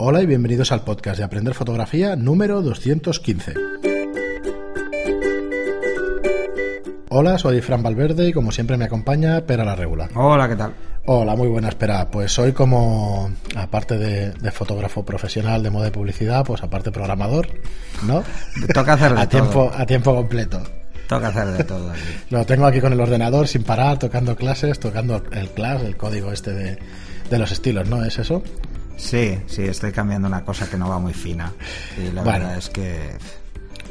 Hola y bienvenidos al podcast de Aprender Fotografía número 215. Hola, soy Fran Valverde y como siempre me acompaña Pera la Regula. Hola, ¿qué tal? Hola, muy buena espera. Pues soy como, aparte de, de fotógrafo profesional de moda y publicidad, pues aparte programador, ¿no? Toca hacer de a tiempo todo. A tiempo completo. Toca hacer de todo aquí. Lo tengo aquí con el ordenador sin parar, tocando clases, tocando el class, el código este de, de los estilos, ¿no? ¿Es eso? Sí, sí, estoy cambiando una cosa que no va muy fina. Y la Bueno. verdad es que...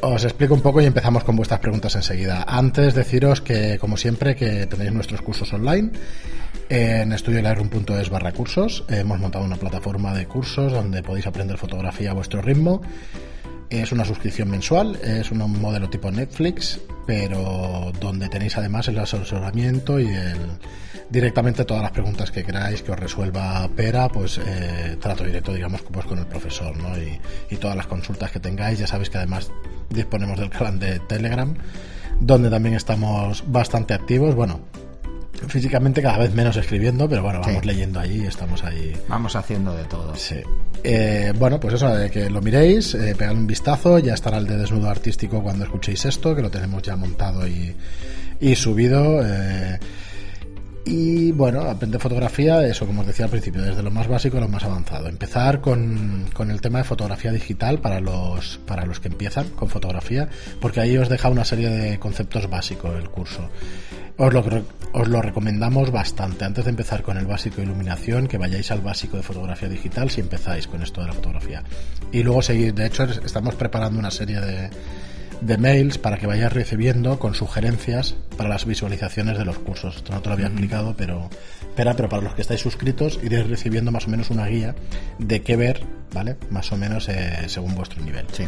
Os explico un poco y empezamos con vuestras preguntas enseguida. Antes deciros que, como siempre, que tenéis nuestros cursos online en estudiolightroom.es barra cursos. Hemos montado una plataforma de cursos donde podéis aprender fotografía a vuestro ritmo. Es una suscripción mensual, es un modelo tipo Netflix, pero donde tenéis además el asesoramiento y el directamente todas las preguntas que queráis que os resuelva Pera, pues eh, trato directo, digamos, pues con el profesor, ¿no? Y, y todas las consultas que tengáis, ya sabéis que además disponemos del canal de Telegram, donde también estamos bastante activos, bueno, físicamente cada vez menos escribiendo, pero bueno, vamos Sí. leyendo allí estamos ahí Vamos haciendo de todo. Sí. Eh, bueno, pues eso, de que lo miréis, eh, pegad un vistazo, ya estará el de desnudo artístico cuando escuchéis esto, que lo tenemos ya montado y, y subido. eh, y bueno, aprender fotografía, eso como os decía al principio, desde lo más básico a lo más avanzado. Empezar con, con el tema de fotografía digital para los, para los que empiezan con fotografía, porque ahí os deja una serie de conceptos básicos el curso. Os lo, os lo recomendamos bastante. Antes de empezar con el básico de iluminación, que vayáis al básico de fotografía digital si empezáis con esto de la fotografía. Y luego seguir. De hecho, es- estamos preparando una serie de, de mails para que vayáis recibiendo con sugerencias para las visualizaciones de los cursos. Esto no te lo había explicado, pero, espera, pero para los que estáis suscritos iréis recibiendo más o menos una guía de qué ver, ¿vale? Más o menos eh, según vuestro nivel. Sí.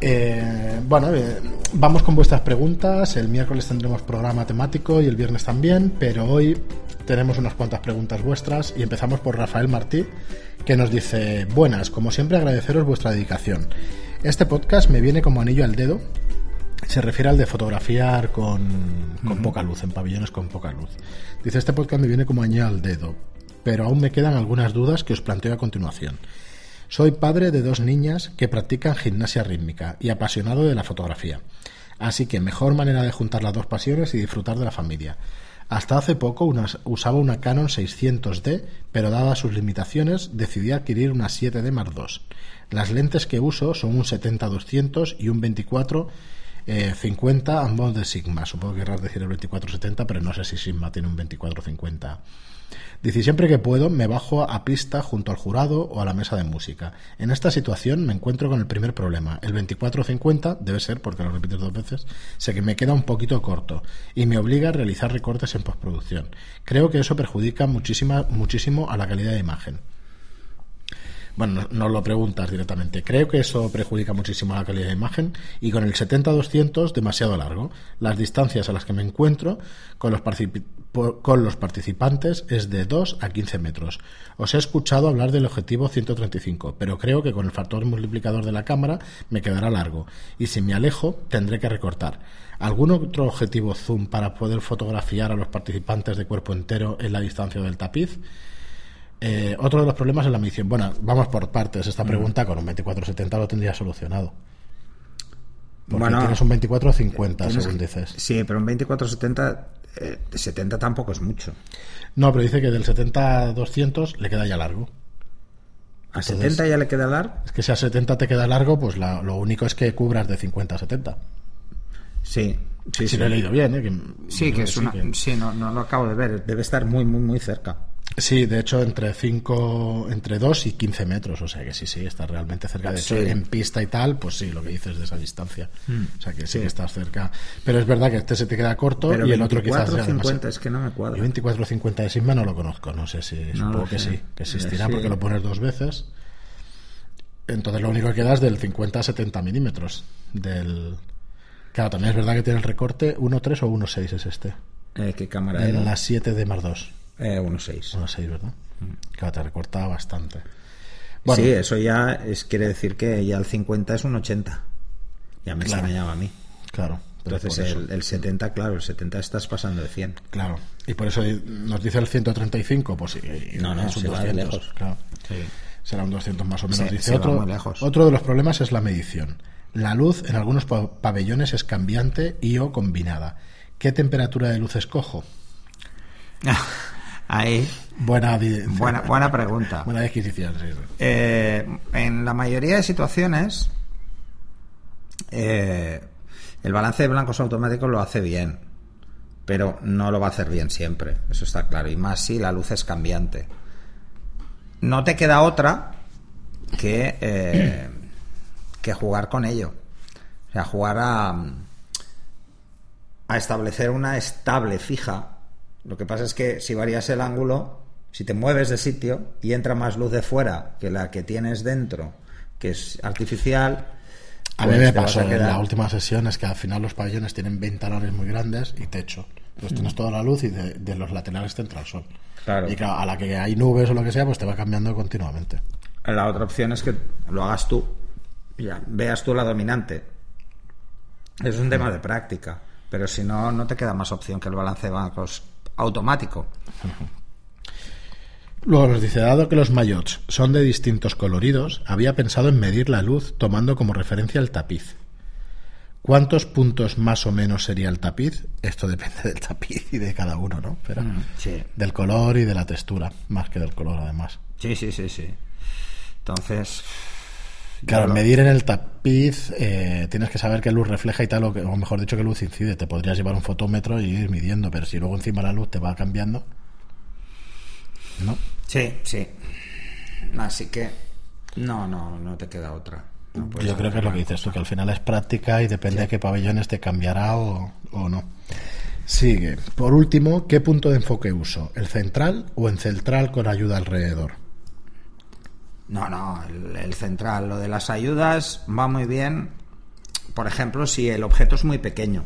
Eh, bueno, eh, vamos con vuestras preguntas. El miércoles tendremos programa temático y el viernes también, pero hoy tenemos unas cuantas preguntas vuestras y empezamos por Rafael Martí, que nos dice, buenas, como siempre agradeceros vuestra dedicación. Este podcast me viene como anillo al dedo. Se refiere al de fotografiar con, con poca luz, en pabellones con poca luz. Dice, este podcast me viene como anillo al dedo, pero aún me quedan algunas dudas que os planteo a continuación. Soy padre de dos niñas que practican gimnasia rítmica y apasionado de la fotografía. Así que mejor manera de juntar las dos pasiones y disfrutar de la familia. Hasta hace poco usaba una Canon 600D, pero dadas sus limitaciones decidí adquirir una 7D Mark II. Las lentes que uso son un 70-200 y un 24 eh, 50 ambos de Sigma. Supongo que querrás decir el 2470, pero no sé si Sigma tiene un 2450. Dice, siempre que puedo me bajo a pista junto al jurado o a la mesa de música. En esta situación me encuentro con el primer problema. El 2450, debe ser porque lo repites dos veces, sé que me queda un poquito corto y me obliga a realizar recortes en postproducción. Creo que eso perjudica muchísima, muchísimo a la calidad de imagen. Bueno, no, no lo preguntas directamente. Creo que eso perjudica muchísimo la calidad de imagen y con el 70-200 demasiado largo. Las distancias a las que me encuentro con los, con los participantes es de 2 a 15 metros. Os he escuchado hablar del objetivo 135, pero creo que con el factor multiplicador de la cámara me quedará largo y si me alejo tendré que recortar. ¿Algún otro objetivo zoom para poder fotografiar a los participantes de cuerpo entero en la distancia del tapiz? Eh, otro de los problemas es la medición. Bueno, vamos por partes. Esta pregunta con un 2470 lo tendría solucionado. Porque Bueno, tienes un 2450, Tienes según dices. Sí, pero un 2470... eh, 70 tampoco es mucho. No, pero dice que del 70 a 200 le queda ya largo. ¿A Entonces- 70 ya le queda largo? Es que si a 70 te queda largo, pues la- lo único es que cubras de 50 a 70. Sí. Sí, si sí. lo he leído bien, ¿eh? Que- Sí, que es una... que- Sí, no, no lo acabo de ver. Debe estar muy, muy, muy cerca. Sí, de hecho, entre 5, entre 2 y 15 metros. O sea que sí, sí, está realmente cerca. De hecho, en pista y tal, pues sí, lo que dices de esa distancia. O sea que sí, Sí. que estás cerca. Pero es verdad que este se te queda corto Pero y el otro quizás sea 50 demasiado. es que no me Yo cuadra. 2450 de Sigma no lo conozco, no sé si, supongo que sé. sí, que existirá Sí. porque lo pones dos veces. Entonces lo único que queda es del 50 a 70 milímetros. Del... Claro, también es verdad que tiene el recorte 1.3 o 1.6 es este. Eh, ¿Qué cámara En era? la 7 de Mar 2. Eh, 1.6. 1.6, ¿verdad? Claro, te recorta bastante. Bueno, Sí, eso ya es, quiere decir que ya el 50 es un 80. Ya me Claro. extrañaba a mí. claro. Entonces el, el 70, claro, el 70 estás pasando de 100. Claro. Y por eso nos dice el 135, pues sí. No, no, es un se va de 200, lejos. Claro. Sí. será un 200 más o menos. Sí, Dice va otro, muy lejos. otro de los problemas es la medición. La luz en algunos pa- pabellones es cambiante y o combinada. ¿Qué temperatura de luz escojo? Ahí, Buena, buena, buena pregunta. buena adquisición, sí. Eh, en la mayoría de situaciones, eh, el balance de blancos automático lo hace bien, pero no lo va a hacer bien siempre, eso está claro, y más si la luz es cambiante. No te queda otra que, eh, que jugar con ello. O sea, jugar a, a establecer una estable fija. Lo que pasa es que si varías el ángulo, si te mueves de sitio y entra más luz de fuera que la que tienes dentro, que es artificial, A pues mí me te vas pasó en la última sesión es que al final los pabellones tienen ventanales muy grandes y techo. Entonces tienes toda la luz y de, de los laterales te entra el sol. Claro. Y claro, a la que hay nubes o lo que sea, pues te va cambiando continuamente. La otra opción es que lo hagas tú, ya, veas tú la dominante. Es un tema de práctica, pero si no, no te queda más opción que el balance de bancos automático. Luego nos dice, dado que los maillots son de distintos coloridos, había pensado en medir la luz tomando como referencia el tapiz. ¿Cuántos puntos más o menos sería el tapiz? Esto depende del tapiz y de cada uno, ¿no? Pero Sí. del color y de la textura, más que del color además. Sí, sí, sí, sí. Entonces. Claro, medir en el tapiz eh, tienes que saber qué luz refleja y tal, o, que- o mejor dicho, qué luz incide. Te podrías llevar un fotómetro y ir midiendo, pero si luego encima la luz te va cambiando, ¿no? Sí, sí. Así que. No, no, no te queda otra. No Yo creo que es lo que dices tú, que al final es práctica y depende de qué pabellones te cambiará o, o no. Sigue. Por último, ¿qué punto de enfoque uso? ¿El central o en central con ayuda alrededor? No, no, el, el central. Lo de las ayudas va muy bien. Por ejemplo, si el objeto es muy pequeño.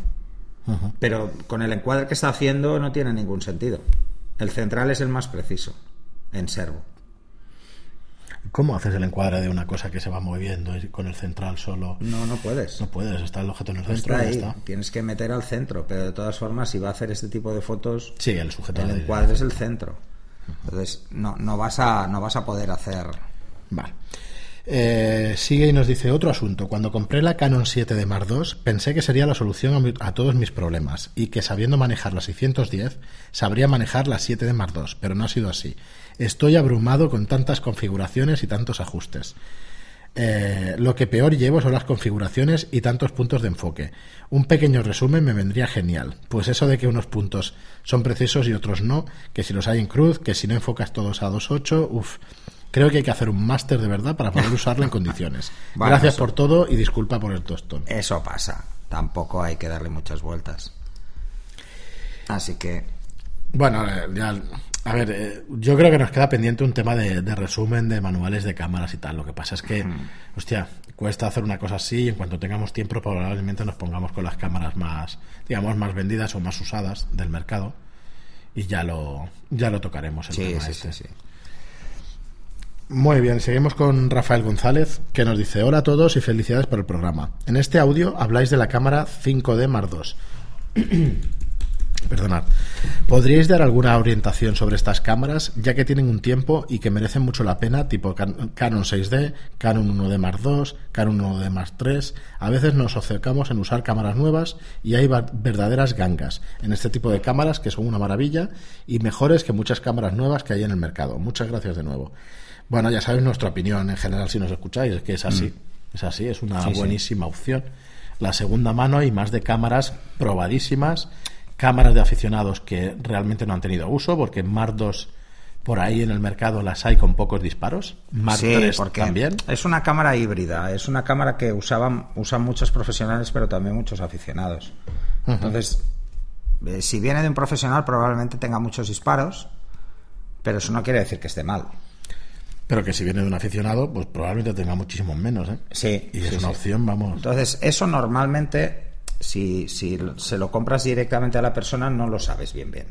Pero con el encuadre que está haciendo no tiene ningún sentido. El central es el más preciso en servo. ¿Cómo haces el encuadre de una cosa que se va moviendo y con el central solo? No, no puedes. No puedes, está el objeto en el centro está ahí. está. Tienes que meter al centro. Pero de todas formas, si va a hacer este tipo de fotos, Sí, el sujeto. el encuadre es el centro. Entonces, no, no, vas, a, no vas a poder hacer. Vale. Eh, sigue y nos dice otro asunto. Cuando compré la Canon 7 de Mark II, pensé que sería la solución a, todos mis problemas y que sabiendo manejar la 610 sabría manejar la 7 de Mark II, pero no ha sido así. Estoy abrumado con tantas configuraciones y tantos ajustes. Eh, lo que peor llevo son las configuraciones y tantos puntos de enfoque. Un pequeño resumen me vendría genial, pues eso de que unos puntos son precisos y otros no, que si los hay en cruz, que si no enfocas todos a 2.8, uff. Creo que hay que hacer un máster de verdad para poder usarlo en condiciones. Bueno, Gracias eso- por todo y disculpa por el tostón. Eso pasa. Tampoco hay que darle muchas vueltas. Así que. Bueno, eh, ya, a ver, eh, yo creo que nos queda pendiente un tema de, de resumen de manuales de cámaras y tal. Lo que pasa es que, hostia, cuesta hacer una cosa así y en cuanto tengamos tiempo probablemente nos pongamos con las cámaras más, digamos, más vendidas o más usadas del mercado y ya lo, ya lo tocaremos. El Sí, tema sí, este. sí, sí. Muy bien, seguimos con Rafael González, que nos dice, hola a todos y felicidades por el programa. En este audio habláis de la cámara 5D Mark II. Perdonad. ¿Podríais dar alguna orientación sobre estas cámaras, ya que tienen un tiempo y que merecen mucho la pena, tipo Can- Canon 6D, Canon 1D Mark II, Canon 1D Mark III? A veces nos acercamos en usar cámaras nuevas y hay verdaderas gangas en este tipo de cámaras que son una maravilla y mejores que muchas cámaras nuevas que hay en el mercado. Muchas gracias de nuevo. Bueno, ya sabéis nuestra opinión en general si nos escucháis, es que es así. Es así, es una Mm. Sí. buenísima opción. La segunda mano y más de cámaras probadísimas, cámaras de aficionados que realmente no han tenido uso, porque Mark II por ahí en el mercado las hay con pocos disparos. Mark Sí, porque también. es una cámara híbrida, es una cámara que usaban, usan muchos profesionales, pero también muchos aficionados. Entonces, eh, si viene de un profesional, probablemente tenga muchos disparos, pero eso no quiere decir que esté mal. Pero que si viene de un aficionado, pues probablemente tenga muchísimos menos. ¿eh? Sí, Y sí, es una sí. opción, vamos. Entonces, eso normalmente, si, si se lo compras directamente a la persona, no lo sabes bien bien.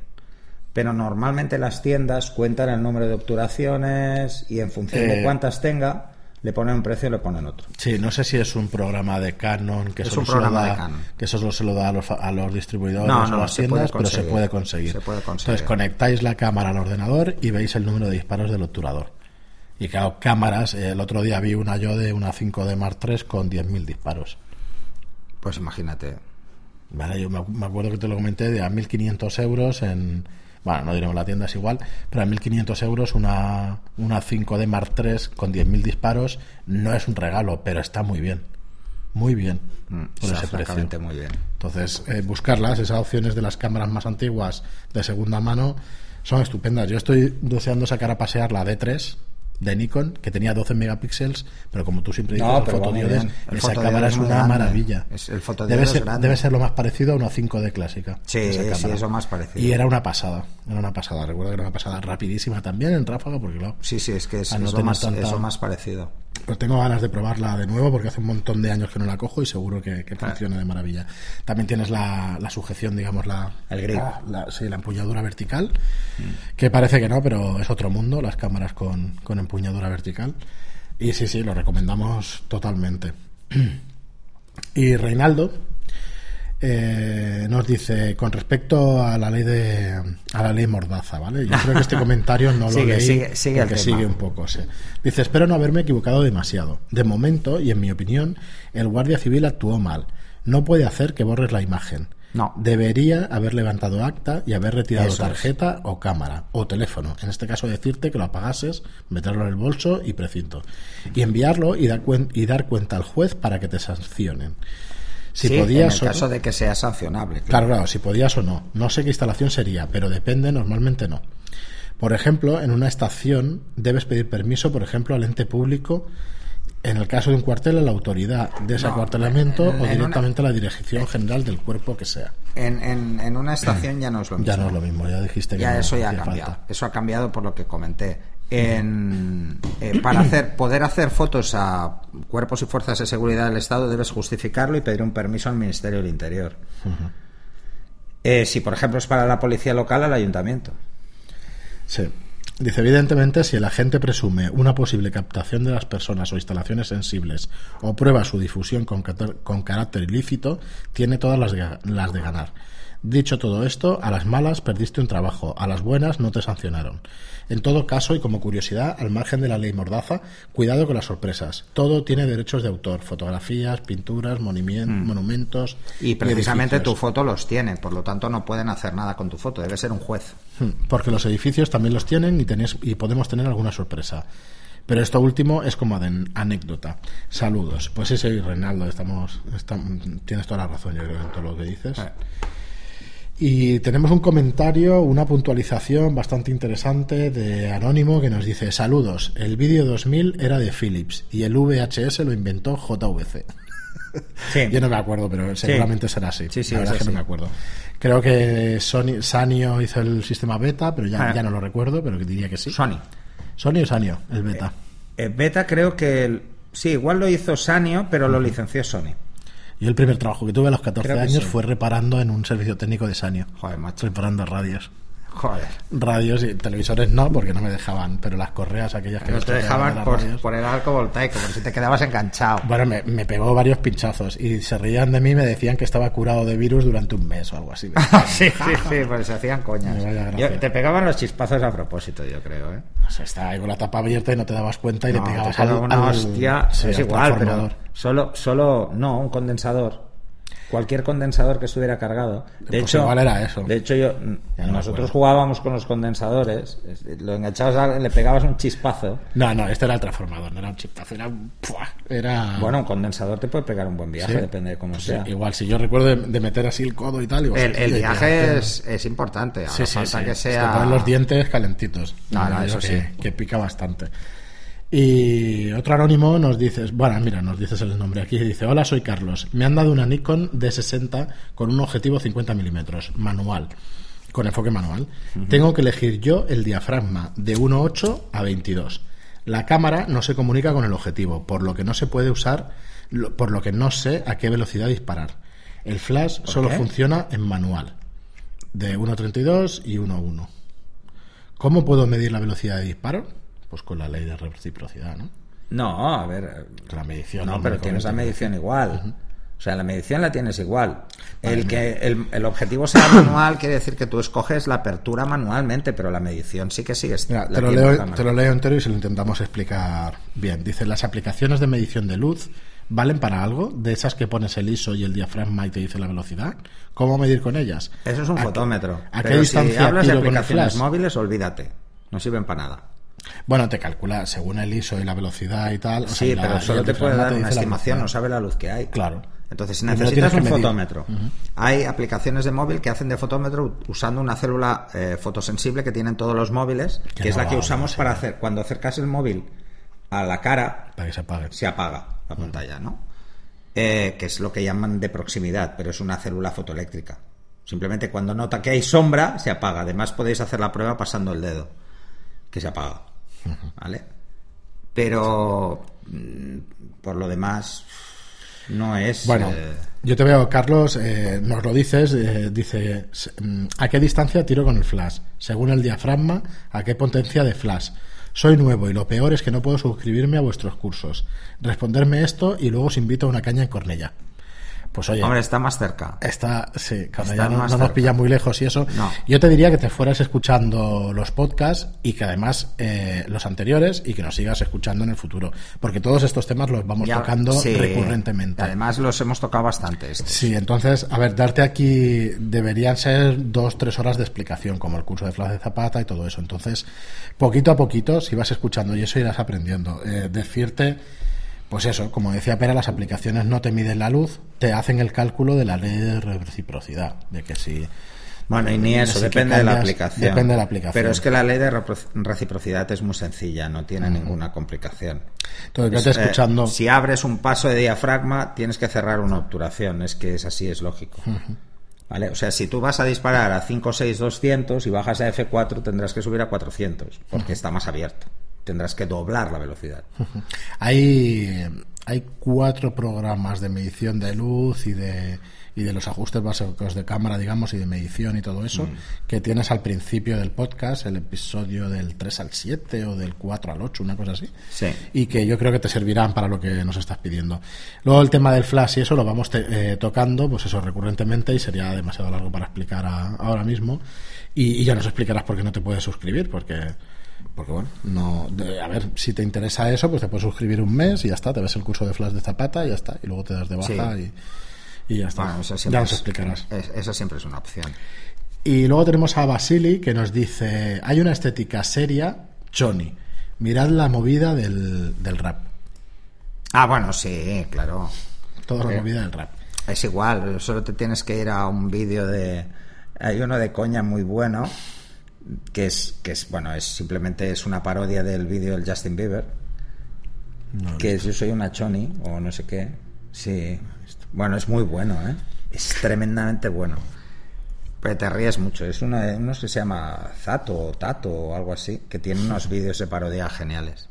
Pero normalmente las tiendas cuentan el número de obturaciones y en función Eh, de cuántas tenga, le ponen un precio y le ponen otro. Sí, no sé si es un programa de Canon que Es solo un se lo programa da, de Canon. que solo se lo da a los, a los distribuidores No, o a las tiendas, pero puede. Se puede conseguir. Entonces conectáis la cámara al ordenador y veis el número de disparos del obturador. Y claro, cámaras, eh, el otro día vi una yo de una 5D Mark III con 10.000 disparos. Pues imagínate. Vale, yo me acuerdo que te lo comenté de a 1.500 euros en... Bueno, no diremos la tienda, es igual, pero a 1.500 euros una, una 5D Mark III con 10.000 disparos no es un regalo, pero está muy bien. Muy bien. Mm, por ese precio. muy bien. Entonces, eh, buscarlas, esas opciones de las cámaras más antiguas de segunda mano, son estupendas. Yo estoy deseando sacar a pasear la D3 de Nikon, que tenía 12 megapíxeles, pero como tú siempre dices, No, pero fotodiodes, bien. El esa cámara es una grande. maravilla. Es- el debe ser, debe ser lo más parecido a una 5D clásica. Sí, sí, cámara. es lo más parecido. Y era una pasada, era una pasada. Recuerdo que era una pasada rapidísima también en ráfaga, porque claro, Sí, sí, es que es, no es lo, tener más, tanta- es lo más parecido. Pues tengo ganas de probarla de nuevo porque hace un montón de años que no la cojo y seguro que, que funciona de maravilla. También tienes la, la sujeción, digamos, la, El grip. la, la- sí, la empuñadura vertical, que parece que no, pero es otro mundo, las cámaras con, con empuñadura vertical. Y sí, sí, lo recomendamos totalmente. Y Reinaldo eh, nos dice con respecto a la ley de a la ley Mordaza, ¿vale? Yo creo que este comentario no lo Sigue, leí sigue, sigue porque sigue un poco, sí. Dice, espero no haberme equivocado demasiado. De momento, y en mi opinión, el guardia civil actuó mal. No puede hacer que borres la imagen. No. Debería haber levantado acta y haber retirado Eso es. tarjeta o cámara o teléfono. En este caso decirte que lo apagases, meterlo en el bolso y precinto. Y enviarlo y dar, cuen- y dar cuenta al juez para que te sancionen. Si sí, podías en el o- caso de que sea sancionable. Claro, claro, si podías o no. No sé qué instalación sería, pero depende, normalmente no. Por ejemplo, en una estación debes pedir permiso, por ejemplo, al ente público, en el caso de un cuartel, a la autoridad de ese No, acuartelamiento en- o en directamente a la dirección general del cuerpo que sea. En, en, en una estación ya no es lo mismo. Ya no es lo mismo, ya dijiste que Ya no eso ya ha cambiado. falta. Eso ha cambiado por lo que comenté. En, eh, para hacer, poder hacer fotos a cuerpos y fuerzas de seguridad del Estado debes justificarlo y pedir un permiso al Ministerio del Interior. Eh, si, por ejemplo, es para la policía local, al ayuntamiento. Sí. Dice, evidentemente, si el agente presume una posible captación de las personas o instalaciones sensibles o prueba su difusión con, carácter ilícito, tiene todas las, las de ganar. Dicho todo esto, a las malas perdiste un trabajo, a las buenas no te sancionaron. En todo caso, y como curiosidad, al margen de la ley Mordaza, cuidado con las sorpresas. Todo tiene derechos de autor, fotografías, pinturas, monumien- monumentos. Mm. Y precisamente tu foto los tiene, por lo tanto no pueden hacer nada con tu foto, debe ser un juez. Hmm, Porque los edificios también los tienen y, tenés, y podemos tener alguna sorpresa. Pero esto último es como de anécdota. Saludos. Pues sí, sí, Reinaldo, estamos, estam- tienes toda la razón, yo creo, en todo lo que dices. Eh. Y tenemos un comentario, una puntualización bastante interesante de Anónimo que nos dice: Saludos, el vídeo 2000 era de Philips y el VHS lo inventó JVC. Sí. Yo no me acuerdo, pero seguramente será así. Sí, sí, la verdad es que no me acuerdo. Creo que Sony, Sanio hizo el sistema beta, pero ya, Ah. ya no lo recuerdo, pero que diría que sí. Sony. Sony o Sanio, el beta. Eh, Beta creo que... el- sí, igual lo hizo Sanio, pero lo licenció Sony. Yo el primer trabajo que tuve a los 14 Creo que años sí. fue reparando en un servicio técnico de Sanio. Joder, macho. Reparando radios. Joder. Radios y televisores no, porque no me dejaban, pero las correas, aquellas que No te de dejaban por, radios. por el arco voltaico, por si te quedabas enganchado. Bueno, me, me pegó varios pinchazos y se reían de mí y me decían que estaba curado de virus durante un mes o algo así. sí, sí, sí, pues se hacían coñas. Yo- te pegaban los chispazos a propósito, yo creo, ¿eh? O sea, estaba ahí con la tapa abierta y no te dabas cuenta y No, le te pegabas pega al, una al- hostia, sí, es al igual, pero solo, solo, no, un condensador. Cualquier condensador que estuviera cargado. De Pues hecho, igual era eso. De hecho, yo, no nosotros jugábamos con los condensadores, es- lo enganchabas, a- le pegabas un chispazo. No, no, este era el transformador, no era un chipazo, era. Era... Bueno, un condensador te puede pegar un buen viaje. Sí. depende de cómo sea. igual, si yo recuerdo de, de meter así el codo y tal... digo, El, viaje es, es importante. Sí, ahora sí, falta sí. que sea. ponen los dientes calentitos. No, no, eso que, sí. Que pica bastante. Y otro anónimo nos dices, bueno, mira, nos dices el nombre aquí, dice, hola, soy Carlos, me han dado una Nikon D60 con un objetivo 50 milímetros, manual, con enfoque manual. Tengo que elegir yo el diafragma de 1.8 a 22. La cámara no se comunica con el objetivo, por lo que no se puede usar, por lo que no sé a qué velocidad disparar. El flash solo qué? funciona en manual, de 1.32 y 1.1. ¿Cómo puedo medir la velocidad de disparo? Pues con la ley de reciprocidad, ¿no? No, a ver. La medición. No, pero tienes la medición igual. O O sea, la medición la tienes igual. El que el, el objetivo sea manual quiere decir que tú escoges la apertura manualmente, pero la medición sí que sigues. Mira, te, lo leo, te lo leo entero y se lo intentamos explicar bien. Dice, las aplicaciones de medición de luz valen para algo, de esas que pones el ISO y el diafragma y te dice la velocidad. ¿Cómo medir con ellas? Eso es un ¿A qué- fotómetro. ¿A qué Pero si distancia hablas de aplicaciones móviles, olvídate. No sirven para nada. Bueno, te calcula según el ISO y la velocidad y tal. o Sí, pero solo te puede dar una estimación, no sabe la luz que hay. Claro. Entonces, si no necesitas un medir. fotómetro, hay aplicaciones de móvil que hacen de fotómetro usando una célula eh, fotosensible que tienen todos los móviles, que, Que es no la que usamos para hacer. Cuando acercas el móvil a la cara, Para que se apague. se apaga la pantalla, ¿no? Eh, que es lo que llaman de proximidad, pero es una célula fotoeléctrica. Simplemente cuando nota que hay sombra, se apaga. Además, podéis hacer la prueba pasando el dedo, que se apaga. ¿Vale? Pero mm, por lo demás, no es. Bueno, eh, yo te veo, Carlos, eh, nos lo dices, eh, dice, mm, ¿a qué distancia tiro con el flash? Según el diafragma, ¿a qué potencia de flash? Soy nuevo y lo peor es que no puedo suscribirme a vuestros cursos. Responderme esto y luego os invito a una caña en Cornella. Pues oye, hombre, está más cerca. Está, sí, cuando Está ya no, nos cerca. pilla muy lejos y eso. No. Yo te diría que te fueras escuchando los podcasts y que además eh, los anteriores y que nos sigas escuchando en el futuro. Porque todos estos temas los vamos Ya- tocando sí, recurrentemente. Además, los hemos tocado bastante. estos. Sí, entonces, a ver, darte aquí deberían ser dos, tres horas de explicación, como el curso de Flash de Zapata y todo eso. Entonces, poquito a poquito, si vas escuchando y eso irás aprendiendo. Eh, decirte, pues eso, como decía Pera, las aplicaciones no te miden la luz, te hacen el cálculo de la ley de reciprocidad, de que si... Bueno, y ni eso, depende de la aplicación. depende de la aplicación. Pero es que la ley de reciprocidad es muy sencilla, no tiene ninguna complicación. Entonces, Es, vete eh, escuchando... si abres un paso de diafragma, tienes que cerrar una obturación. Es que es así, es lógico. ¿Vale? O sea, si tú vas a disparar a 5, 6, 200 y bajas a F4, tendrás que subir a 400, porque está más abierto. Tendrás que doblar la velocidad. Hay, hay cuatro programas de medición de luz y de, y de los ajustes básicos de cámara, digamos, y de medición y todo eso, que tienes al principio del podcast, el episodio del 3 al 7 o del 4 al 8, una cosa así. Sí. Y que yo creo que te servirán para lo que nos estás pidiendo. Luego el tema del flash y eso lo vamos te- eh, tocando, pues eso, recurrentemente y sería demasiado largo para explicar a- ahora mismo. Y, y ya nos explicarás por qué no te puedes suscribir, porque porque bueno, no, de- a ver, si te interesa eso, pues te puedes suscribir un mes y ya está, te ves el curso de Flash de Zapata y ya está, y luego te das de baja Sí. y, y ya está. Bueno, ya nos explicarás. es- esa siempre es una opción. Y luego tenemos a Basili que nos dice, hay una estética seria, Johnny, mirad la movida del, del rap, Ah, bueno, sí, claro. toda la movida del rap. Es igual, solo te tienes que ir a un vídeo de... Hay uno de coña muy bueno, que es, que es bueno, es simplemente es una parodia del vídeo del Justin Bieber, No, que es Yo soy una choni, o no sé qué. Sí, bueno, es muy bueno, ¿eh? Es tremendamente bueno. Pero te ríes mucho. Es uno, de- uno que se llama Zato o Tato o algo así, que tiene unos vídeos de parodia geniales.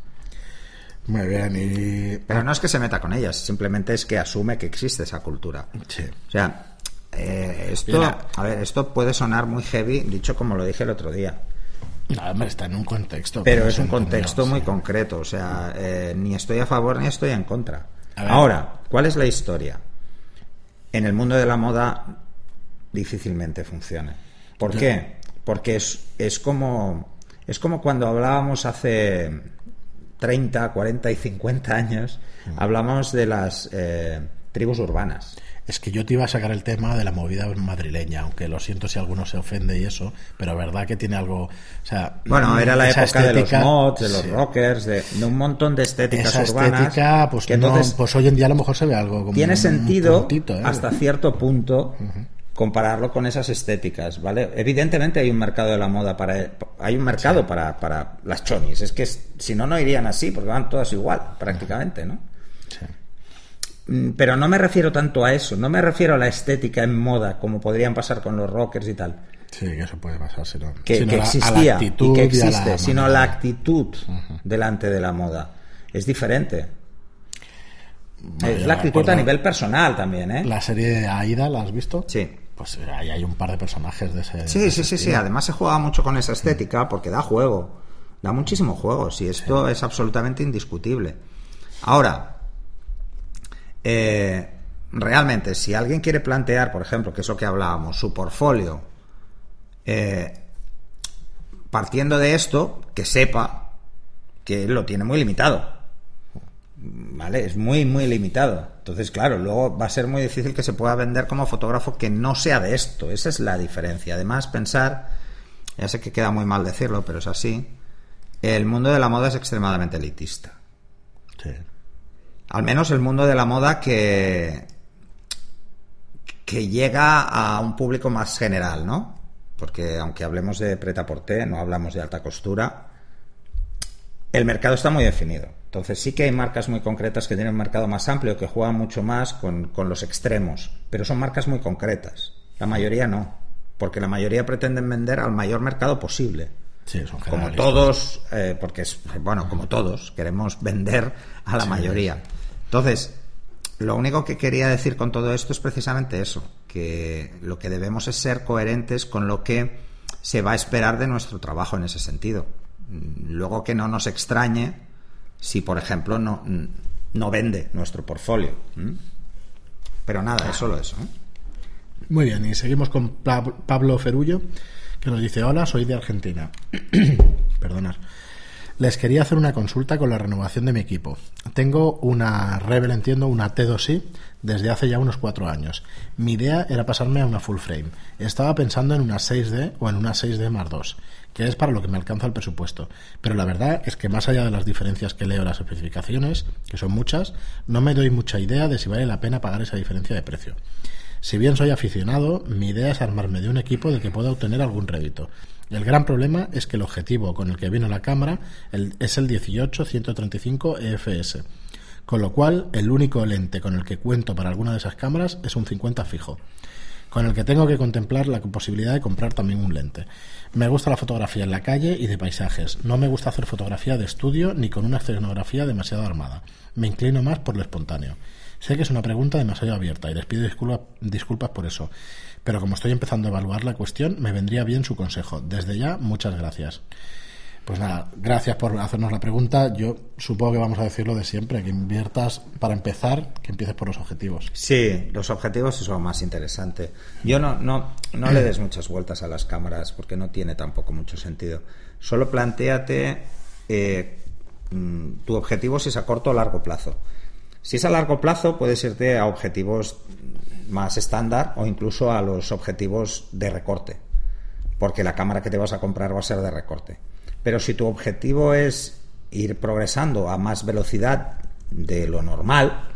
Muy bien, y... Pero no es que se meta con ellas, simplemente es que asume que existe esa cultura. Sí. O sea, eh, esto, Mira. a ver, esto puede sonar muy heavy, dicho como lo dije el otro día, No, hombre, está en un contexto. pero es un contexto muy sí. concreto. O sea, eh, ni estoy a favor ni estoy en contra. Ahora, ¿cuál es la historia? En el mundo de la moda difícilmente funciona. ¿Por qué? Porque es, es como es como cuando hablábamos hace 30, 40 y 50 años, Mm. hablamos de las eh, tribus urbanas. Es que yo te iba a sacar el tema de la movida madrileña, aunque lo siento si alguno se ofende y eso, pero verdad que tiene algo, o sea, Bueno, era la época de los estética- mods, de los sí. rockers, de, de un montón de estéticas Esa urbanas. estética, pues, que no- entonces pues hoy en día a lo mejor se ve algo como tiene un sentido puntito, ¿eh? hasta cierto punto compararlo con esas estéticas, ¿vale? Evidentemente hay un mercado de la moda para hay un mercado para, para las chonis, es que si no no irían así porque van todas igual prácticamente, ¿no? Sí. Mm, Pero no me refiero tanto a eso, no me refiero a la estética en moda como podrían pasar con los rockers y tal. Sí, que eso puede pasar, sino, que, sino que la- existía actitud y que la existe, sino la actitud delante de la moda. Es diferente. Bueno, es la actitud a nivel personal también, ¿eh? La serie de Aida, ¿la has visto? Sí. Pues ahí hay un par de personajes de ese. de Sí, ese sí, sí, sí. Además se juega mucho con esa estética porque da juego. Da muchísimo juego. Si esto es absolutamente indiscutible. Ahora, eh, realmente, si alguien quiere plantear, por ejemplo, que es lo que hablábamos, su portfolio, eh, partiendo de esto, que sepa que lo tiene muy limitado. ¿Vale? Es muy, muy limitado. Entonces, claro, luego va a ser muy difícil que se pueda vender como fotógrafo que no sea de esto. Esa es la diferencia. Además, pensar, ya sé que queda muy mal decirlo, pero es así, el mundo de la moda es extremadamente elitista. Al menos el mundo de la moda que, que llega a un público más general, ¿no? Porque aunque hablemos de preta porté, no hablamos de alta costura, el mercado está muy definido. Entonces sí que hay marcas muy concretas que tienen un mercado más amplio, que juegan mucho más con, con los extremos, pero son marcas muy concretas. La mayoría no, porque la mayoría pretenden vender al mayor mercado posible. Sí, son Como todos, eh, porque es, bueno, como todos, queremos vender a la Sí. mayoría. Entonces, lo único que quería decir con todo esto es precisamente eso, que lo que debemos es ser coherentes con lo que se va a esperar de nuestro trabajo en ese sentido. Mm, Luego que no nos extrañe si, por ejemplo, no, mm, vende nuestro portfolio. Pero nada, es solo eso. ¿eh? Muy bien, y seguimos con Pa- Pablo Ferullo, que nos dice, hola, soy de Argentina. Perdonad. Les quería hacer una consulta con la renovación de mi equipo. Tengo una Rebel, entiendo, una T2i desde hace ya unos cuatro años. Mi idea era pasarme a una full frame. Estaba pensando en una 6D o en una 6D más 2, que es para lo que me alcanza el presupuesto. Pero la verdad es que más allá de las diferencias que leo en las especificaciones, que son muchas, no me doy mucha idea de si vale la pena pagar esa diferencia de precio. Si bien soy aficionado, mi idea es armarme de un equipo del que pueda obtener algún rédito. El gran problema es que el objetivo con el que vino la cámara es el 18-135 EFS, con lo cual el único lente con el que cuento para alguna de esas cámaras es un 50 fijo, con el que tengo que contemplar la posibilidad de comprar también un lente. Me gusta la fotografía en la calle y de paisajes. No me gusta hacer fotografía de estudio ni con una escenografía demasiado armada. Me inclino más por lo espontáneo. Sé que es una pregunta demasiado abierta y les pido disculpa- disculpas por eso, pero como estoy empezando a evaluar la cuestión, me vendría bien su consejo. Desde ya, muchas gracias. Pues nada, gracias por hacernos la pregunta. Yo supongo que vamos a decirlo de siempre, que inviertas para empezar, que empieces por los objetivos. Sí, los objetivos es lo más interesante. Yo no, no, no le des muchas vueltas a las cámaras porque no tiene tampoco mucho sentido. Solo planteate eh, mm, tu objetivo si es a corto o largo plazo. Si es a largo plazo, puedes irte a objetivos más estándar o incluso a los objetivos de recorte, porque la cámara que te vas a comprar va a ser de recorte. Pero si tu objetivo es ir progresando a más velocidad de lo normal,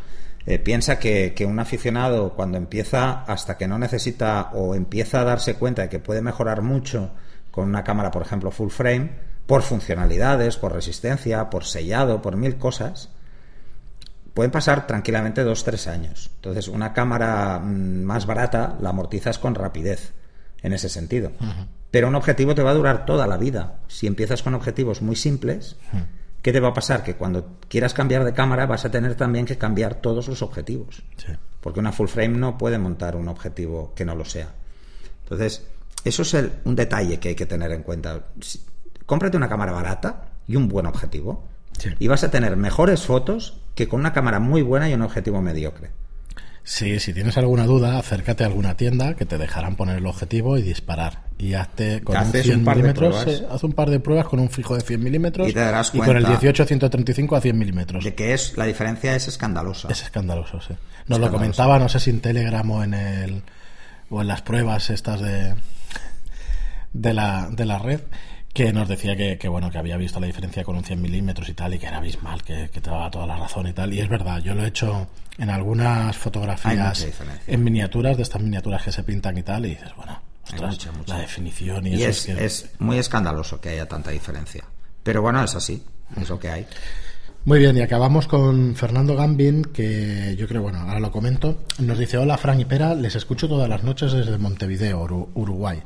eh, piensa que, que un aficionado cuando empieza, hasta que no necesita o empieza a darse cuenta de que puede mejorar mucho con una cámara, por ejemplo, full frame, por funcionalidades, por resistencia, por sellado, por mil cosas, pueden pasar tranquilamente dos, tres años. Entonces, una cámara mm, más barata la amortizas con rapidez, en ese sentido. Pero un objetivo te va a durar toda la vida. Si empiezas con objetivos muy simples, ¿qué te va a pasar? Que cuando quieras cambiar de cámara vas a tener también que cambiar todos los objetivos. Sí. Porque una full frame no puede montar un objetivo que no lo sea. Entonces, eso es el- un detalle que hay que tener en cuenta. Si- cómprate una cámara barata y un buen objetivo. Sí. Y vas a tener mejores fotos que con una cámara muy buena y un objetivo mediocre. Sí, si tienes alguna duda, acércate a alguna tienda que te dejarán poner el objetivo y disparar. Y hazte con un Haces 100 un par de milímetros, pruebas. sí, haz un par de pruebas con un fijo de 100 milímetros Y te darás y con el cuenta 18-135 a 100 milímetros. De que es, la diferencia es escandalosa. Es escandaloso, sí. Nos lo comentaba, no sé si en Telegram o en el o en las pruebas estas de de la, de la red que nos decía que, que, bueno que había visto la diferencia con un 100 milímetros y tal y que era abismal que, que te daba toda la razón y tal y es verdad yo lo he hecho en algunas fotografías en miniaturas de estas miniaturas que se pintan y tal y dices bueno ostras, mucha, mucha. la definición y, Y eso es, es, que- es muy escandaloso que haya tanta diferencia. Pero bueno, es así. Es lo que hay. Muy bien, y acabamos con Fernando Gambin, que yo creo, bueno, ahora lo comento. Nos dice, hola Fran y Pera, les escucho todas las noches desde Montevideo, Uru- Uruguay.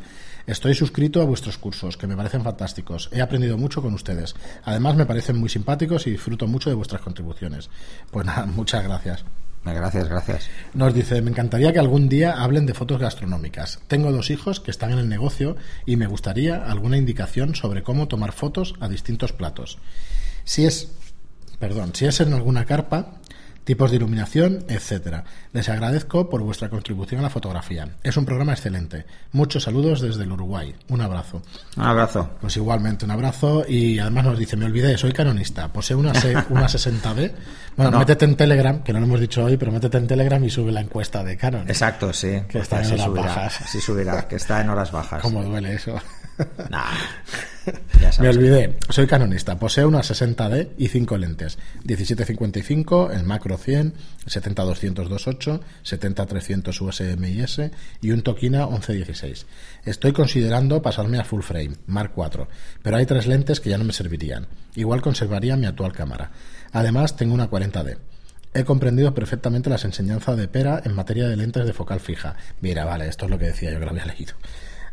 Estoy suscrito a vuestros cursos, que me parecen fantásticos. He aprendido mucho con ustedes. Además, me parecen muy simpáticos y disfruto mucho de vuestras contribuciones. Pues nada, muchas gracias. Gracias, gracias. Nos dice, me encantaría que algún día hablen de fotos gastronómicas. Tengo dos hijos que están en el negocio y me gustaría alguna indicación sobre cómo tomar fotos a distintos platos. Si es, perdón, si es en alguna carpa, tipos de iluminación, etcétera. Les agradezco por vuestra contribución a la fotografía. Es un programa excelente. Muchos saludos desde el Uruguay. Un abrazo. Un abrazo. Pues igualmente un abrazo y además nos dice, me olvidé, soy canonista, posee una, se- una 60D. Bueno, No. métete en Telegram, que no lo hemos dicho hoy, pero métete en Telegram y sube la encuesta de Canon. Exacto, sí. Que está en horas subirá, bajas. así subirá, que está en horas bajas. ¿Cómo duele eso? Nah, ya Me sabes. olvidé, soy canonista, posee una 60D y 5 lentes, 1755, el macro 100, 70-200-28, 70-300 USMIS y un Tokina 1116. Estoy considerando pasarme a full frame, Mark IV, pero hay tres lentes que ya no me servirían. Igual conservaría mi actual cámara. Además, tengo una 40D. He comprendido perfectamente las enseñanzas de Pera en materia de lentes de focal fija. Mira, vale, esto es lo que decía yo que lo había leído.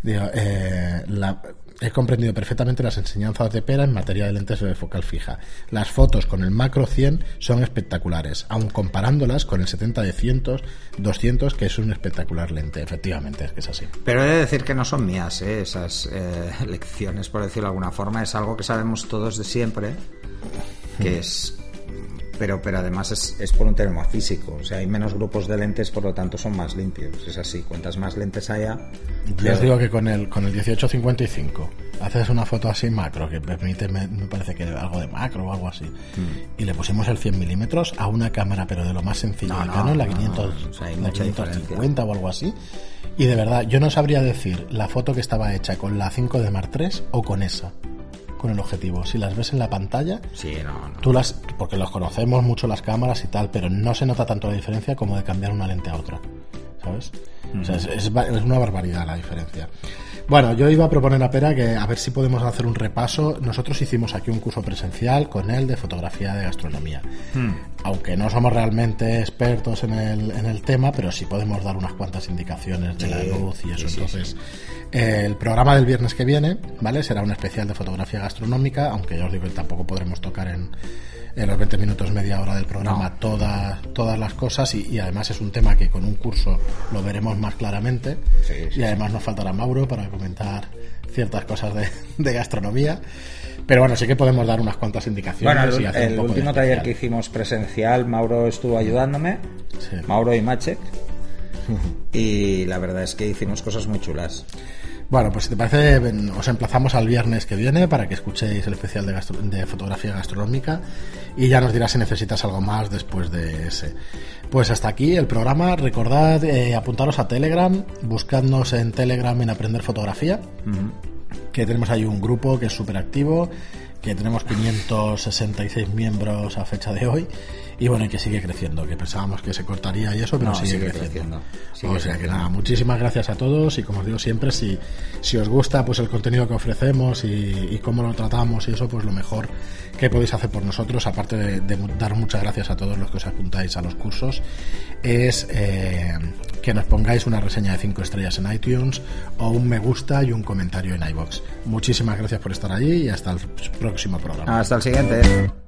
Digo, eh, la- he comprendido perfectamente las enseñanzas de Pera en materia de lentes de focal fija. Las fotos con el macro 100 son espectaculares, aun comparándolas con el 70 de 100, 200, que es un espectacular lente. Efectivamente, es que es así. Pero he de decir que no son mías, ¿eh? esas eh, lecciones, por decirlo de alguna forma. Es algo que sabemos todos de siempre, que es... Pero, pero además es, es por un tema físico. O sea, hay menos grupos de lentes, por lo tanto son más limpios. Es así. Cuantas más lentes haya... Yo os digo que con el, con el 1855 haces una foto así macro, que permite, me, me parece que algo de macro o algo así, Mm. y le pusimos el 100 milímetros a una cámara, pero de lo más sencillo No, de no, Canon, la no, 500, no, o sea, hay la mucha 550 o algo así. Y de verdad, yo no sabría decir la foto que estaba hecha con la 5 de Mark III o con esa, con el objetivo. Si las ves en la pantalla, Sí, no, no. Tú las, porque los conocemos mucho las cámaras y tal, pero no se nota tanto la diferencia como de cambiar una lente a otra, ¿sabes? O sea, es, es es una barbaridad la diferencia. Bueno, yo iba a proponer a Pera que a ver si podemos hacer un repaso. Nosotros hicimos aquí un curso presencial con él de fotografía de gastronomía. Aunque no somos realmente expertos en el, en el tema, pero sí podemos dar unas cuantas indicaciones de la luz y eso. sí, sí, Entonces, eh, el programa del viernes que viene, ¿vale? Será un especial de fotografía gastronómica, aunque ya os digo que tampoco podremos tocar en, en los 20 minutos, media hora del programa No. todas, todas las cosas y, y además es un tema que con un curso lo veremos más claramente Sí, sí, y además nos faltará Mauro para comentar ciertas cosas de, de gastronomía. Pero bueno, sí que podemos dar unas cuantas indicaciones. Bueno, y el, hacer un el poco último taller que hicimos presencial, Mauro estuvo ayudándome, Sí. Mauro y Machek, y la verdad es que hicimos cosas muy chulas. Bueno, pues si te parece, os emplazamos al viernes que viene para que escuchéis el especial de, gastro- de fotografía gastronómica y ya nos dirás si necesitas algo más después de ese. Pues hasta aquí el programa. Recordad eh, apuntaros a Telegram, buscadnos en Telegram en Aprender Fotografía, que tenemos ahí un grupo que es súper activo, que tenemos 566 miembros a fecha de hoy y bueno, y que sigue creciendo, que pensábamos que se cortaría y eso, pero No, sigue, sigue creciendo. creciendo, sigue o sea que nada, muchísimas gracias a todos y como os digo siempre, si, si os gusta pues el contenido que ofrecemos y, y cómo lo tratamos y eso, pues lo mejor que podéis hacer por nosotros, aparte de, dar muchas gracias a todos los que os apuntáis a los cursos, es eh, que nos pongáis una reseña de 5 estrellas en iTunes o un me gusta y un comentario en iBox. Muchísimas gracias por estar allí y hasta el próximo programa. Hasta el siguiente.